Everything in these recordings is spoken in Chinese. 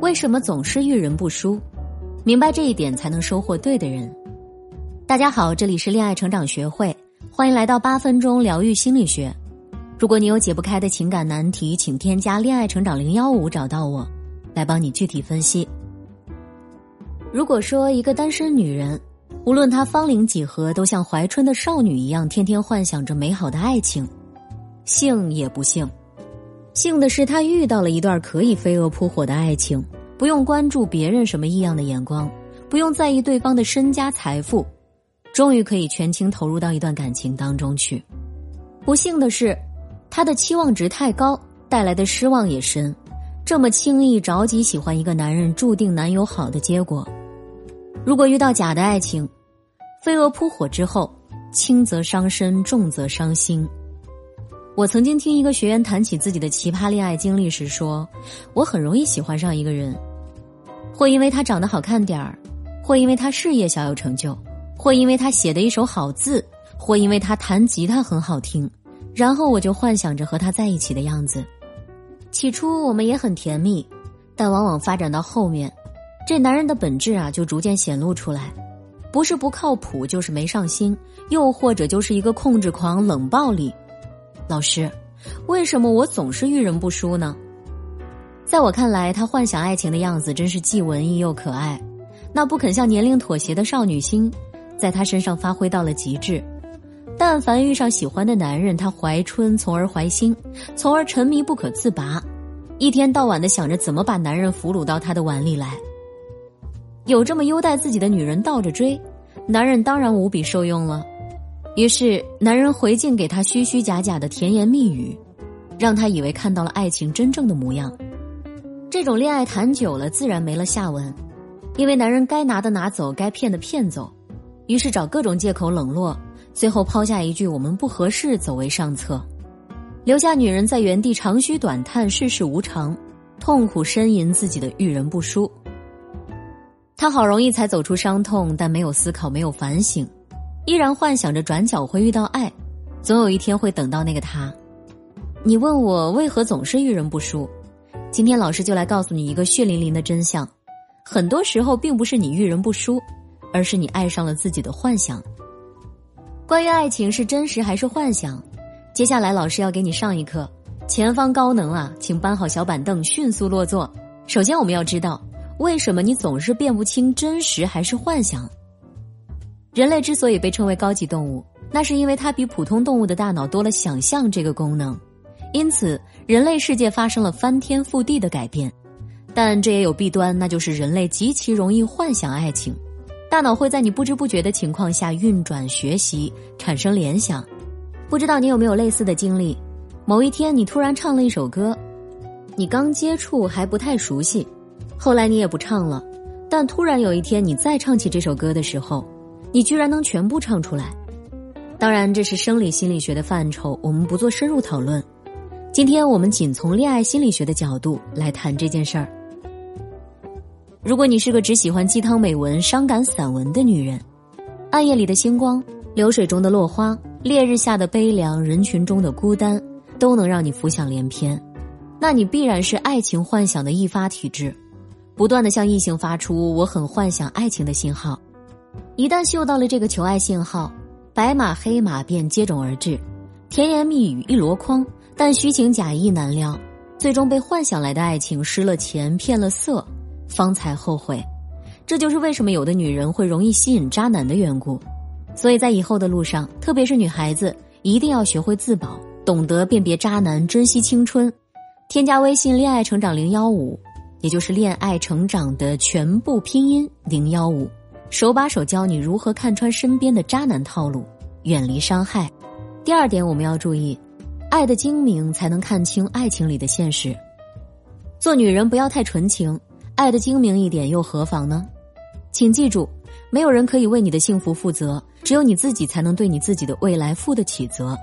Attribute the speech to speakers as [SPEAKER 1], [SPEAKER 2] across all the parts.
[SPEAKER 1] 为什么总是遇人不淑？明白这一点，才能收获对的人。大家好，这里是恋爱成长学会，欢迎来到八分钟疗愈心理学。如果你有解不开的情感难题，请添加恋爱成长零幺五找到我，来帮你具体分析。如果说一个单身女人，无论她芳龄几何，都像怀春的少女一样，天天幻想着美好的爱情，幸也不幸。幸的是，他遇到了一段可以飞蛾扑火的爱情，不用关注别人什么异样的眼光，不用在意对方的身家财富，终于可以全情投入到一段感情当中去。不幸的是。他的期望值太高，带来的失望也深。这么轻易着急喜欢一个男人，注定难有好的结果。如果遇到假的爱情，飞蛾扑火之后，轻则伤身，重则伤心。我曾经听一个学员谈起自己的奇葩恋爱经历时说：“我很容易喜欢上一个人，或因为他长得好看点儿，或因为他事业小有成就，或因为他写的一手好字，或因为他弹吉他很好听。”然后我就幻想着和他在一起的样子，起初我们也很甜蜜，但往往发展到后面，这男人的本质啊就逐渐显露出来，不是不靠谱，就是没上心，又或者就是一个控制狂、冷暴力。老师，为什么我总是遇人不淑呢？在我看来，他幻想爱情的样子真是既文艺又可爱，那不肯向年龄妥协的少女心，在他身上发挥到了极致。但凡遇上喜欢的男人，他怀春，从而怀心，从而沉迷不可自拔，一天到晚的想着怎么把男人俘虏到他的碗里来。有这么优待自己的女人倒着追，男人当然无比受用了。于是，男人回敬给他虚虚假假的甜言蜜语，让他以为看到了爱情真正的模样。这种恋爱谈久了，自然没了下文，因为男人该拿的拿走，该骗的骗走，于是找各种借口冷落。最后抛下一句“我们不合适”，走为上策，留下女人在原地长吁短叹、世事无常，痛苦呻吟自己的遇人不淑。他好容易才走出伤痛，但没有思考，没有反省，依然幻想着转角会遇到爱，总有一天会等到那个他。你问我为何总是遇人不淑？今天老师就来告诉你一个血淋淋的真相：很多时候并不是你遇人不淑，而是你爱上了自己的幻想。关于爱情是真实还是幻想？接下来老师要给你上一课。前方高能啊，请搬好小板凳，迅速落座。首先，我们要知道为什么你总是辨不清真实还是幻想。人类之所以被称为高级动物，那是因为它比普通动物的大脑多了想象这个功能，因此人类世界发生了翻天覆地的改变。但这也有弊端，那就是人类极其容易幻想爱情。大脑会在你不知不觉的情况下运转、学习、产生联想。不知道你有没有类似的经历？某一天你突然唱了一首歌，你刚接触还不太熟悉，后来你也不唱了，但突然有一天你再唱起这首歌的时候，你居然能全部唱出来。当然，这是生理心理学的范畴，我们不做深入讨论。今天我们仅从恋爱心理学的角度来谈这件事儿。如果你是个只喜欢鸡汤美文、伤感散文的女人，暗夜里的星光、流水中的落花、烈日下的悲凉、人群中的孤单，都能让你浮想联翩，那你必然是爱情幻想的易发体质，不断的向异性发出“我很幻想爱情”的信号。一旦嗅到了这个求爱信号，白马黑马便接踵而至，甜言蜜语一箩筐，但虚情假意难料，最终被幻想来的爱情失了钱、骗了色。方才后悔，这就是为什么有的女人会容易吸引渣男的缘故。所以在以后的路上，特别是女孩子，一定要学会自保，懂得辨别渣男，珍惜青春。添加微信“恋爱成长零幺五”，也就是“恋爱成长”的全部拼音“零幺五”，手把手教你如何看穿身边的渣男套路，远离伤害。第二点，我们要注意，爱的精明才能看清爱情里的现实。做女人不要太纯情。爱的精明一点又何妨呢？请记住，没有人可以为你的幸福负责，只有你自己才能对你自己的未来负得起责。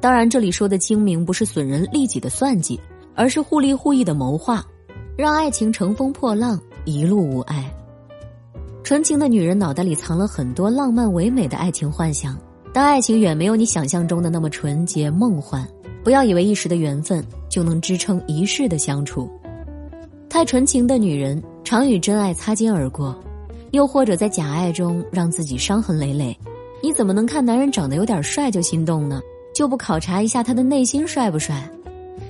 [SPEAKER 1] 当然，这里说的精明不是损人利己的算计，而是互利互益的谋划，让爱情乘风破浪，一路无碍。纯情的女人脑袋里藏了很多浪漫唯美的爱情幻想，但爱情远没有你想象中的那么纯洁梦幻。不要以为一时的缘分就能支撑一世的相处。太纯情的女人常与真爱擦肩而过，又或者在假爱中让自己伤痕累累。你怎么能看男人长得有点帅就心动呢？就不考察一下他的内心帅不帅？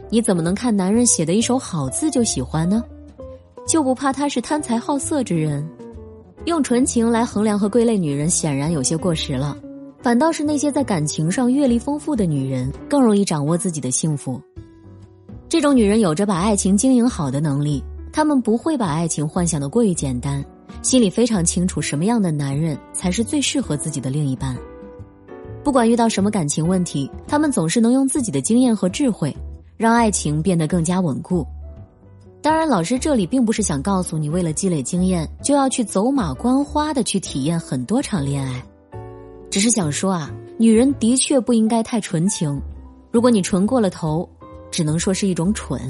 [SPEAKER 1] 你怎么能看男人写的一手好字就喜欢呢？就不怕他是贪财好色之人？用纯情来衡量和归类女人，显然有些过时了。反倒是那些在感情上阅历丰富的女人，更容易掌握自己的幸福。这种女人有着把爱情经营好的能力，她们不会把爱情幻想的过于简单，心里非常清楚什么样的男人才是最适合自己的另一半。不管遇到什么感情问题，她们总是能用自己的经验和智慧，让爱情变得更加稳固。当然，老师这里并不是想告诉你，为了积累经验，就要去走马观花的去体验很多场恋爱。只是想说啊，女人的确不应该太纯情。如果你纯过了头，只能说是一种蠢。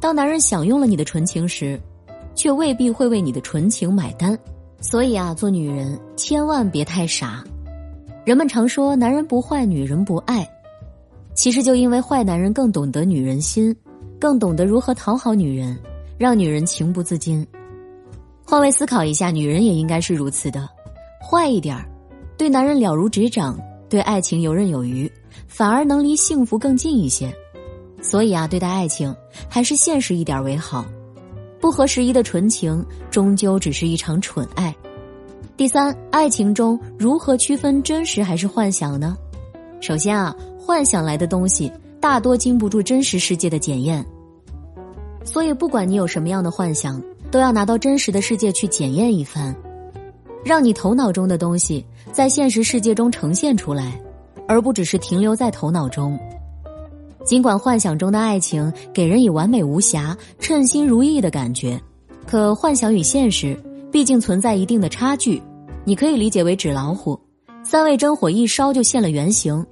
[SPEAKER 1] 当男人享用了你的纯情时，却未必会为你的纯情买单。所以啊，做女人千万别太傻。人们常说男人不坏，女人不爱，其实就因为坏男人更懂得女人心，更懂得如何讨好女人，让女人情不自禁。换位思考一下，女人也应该是如此的，坏一点儿。对男人了如指掌，对爱情游刃有余，反而能离幸福更近一些。所以啊，对待爱情还是现实一点为好。不合时宜的纯情，终究只是一场蠢爱。第三，爱情中如何区分真实还是幻想呢？首先啊，幻想来的东西大多经不住真实世界的检验。所以，不管你有什么样的幻想，都要拿到真实的世界去检验一番。让你头脑中的东西在现实世界中呈现出来，而不只是停留在头脑中。尽管幻想中的爱情给人以完美无瑕、称心如意的感觉，可幻想与现实毕竟存在一定的差距。你可以理解为纸老虎，三味真火一烧就现了原形。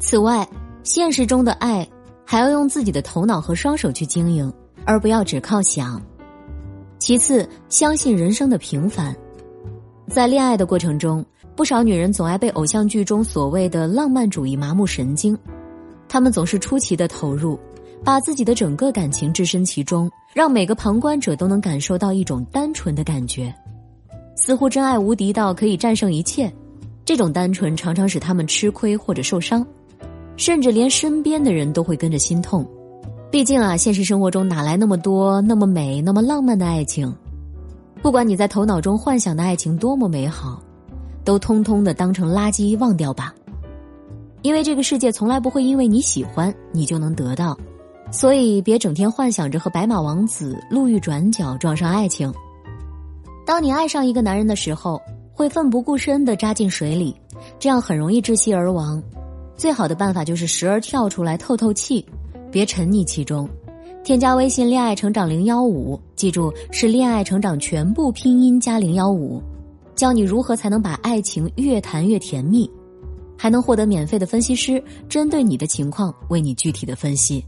[SPEAKER 1] 此外，现实中的爱还要用自己的头脑和双手去经营，而不要只靠想。其次，相信人生的平凡。在恋爱的过程中，不少女人总爱被偶像剧中所谓的浪漫主义麻木神经，她们总是出奇的投入，把自己的整个感情置身其中，让每个旁观者都能感受到一种单纯的感觉，似乎真爱无敌到可以战胜一切。这种单纯常常使他们吃亏或者受伤，甚至连身边的人都会跟着心痛。毕竟啊，现实生活中哪来那么多那么美、那么浪漫的爱情？不管你在头脑中幻想的爱情多么美好，都通通的当成垃圾忘掉吧。因为这个世界从来不会因为你喜欢你就能得到，所以别整天幻想着和白马王子路遇转角撞上爱情。当你爱上一个男人的时候，会奋不顾身的扎进水里，这样很容易窒息而亡。最好的办法就是时而跳出来透透气，别沉溺其中。添加微信“恋爱成长零幺五”，记住是“恋爱成长”全部拼音加零幺五，教你如何才能把爱情越谈越甜蜜，还能获得免费的分析师针对你的情况为你具体的分析。